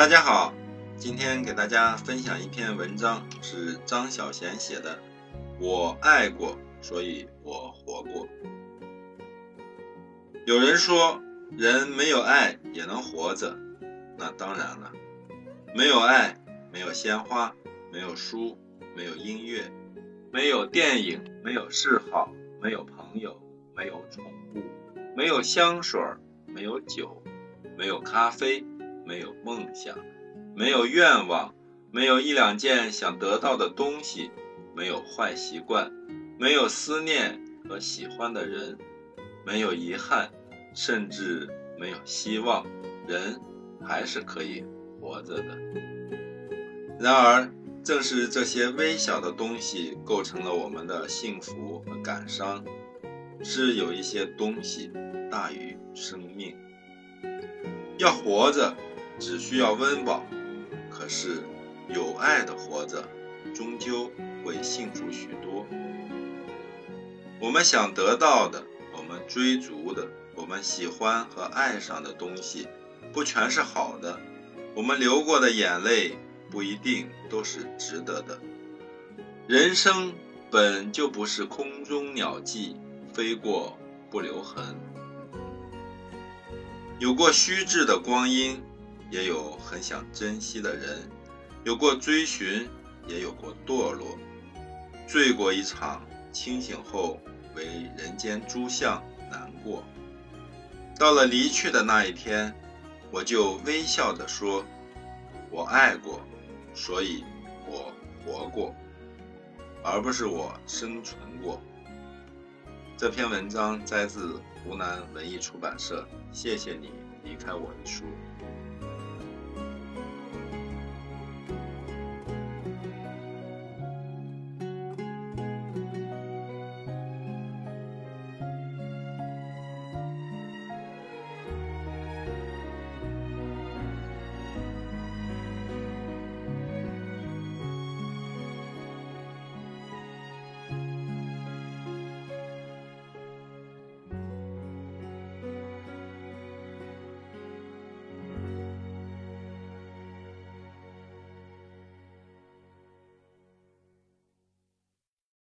大家好，今天给大家分享一篇文章，是张小娴写的。我爱过，所以我活过。有人说，人没有爱也能活着，那当然了。没有爱，没有鲜花，没有书，没有音乐，没有电影，没有嗜好，没有朋友，没有宠物，没有香水，没有酒，没有咖啡。没有梦想，没有愿望，没有一两件想得到的东西，没有坏习惯，没有思念和喜欢的人，没有遗憾，甚至没有希望，人还是可以活着的。然而，正是这些微小的东西构成了我们的幸福和感伤，是有一些东西大于生命，要活着。只需要温饱，可是有爱的活着，终究会幸福许多。我们想得到的，我们追逐的，我们喜欢和爱上的东西，不全是好的。我们流过的眼泪，不一定都是值得的。人生本就不是空中鸟迹，飞过不留痕。有过虚掷的光阴。也有很想珍惜的人，有过追寻，也有过堕落，醉过一场，清醒后为人间诸相难过。到了离去的那一天，我就微笑着说：“我爱过，所以我活过，而不是我生存过。”这篇文章摘自湖南文艺出版社。谢谢你离开我的书。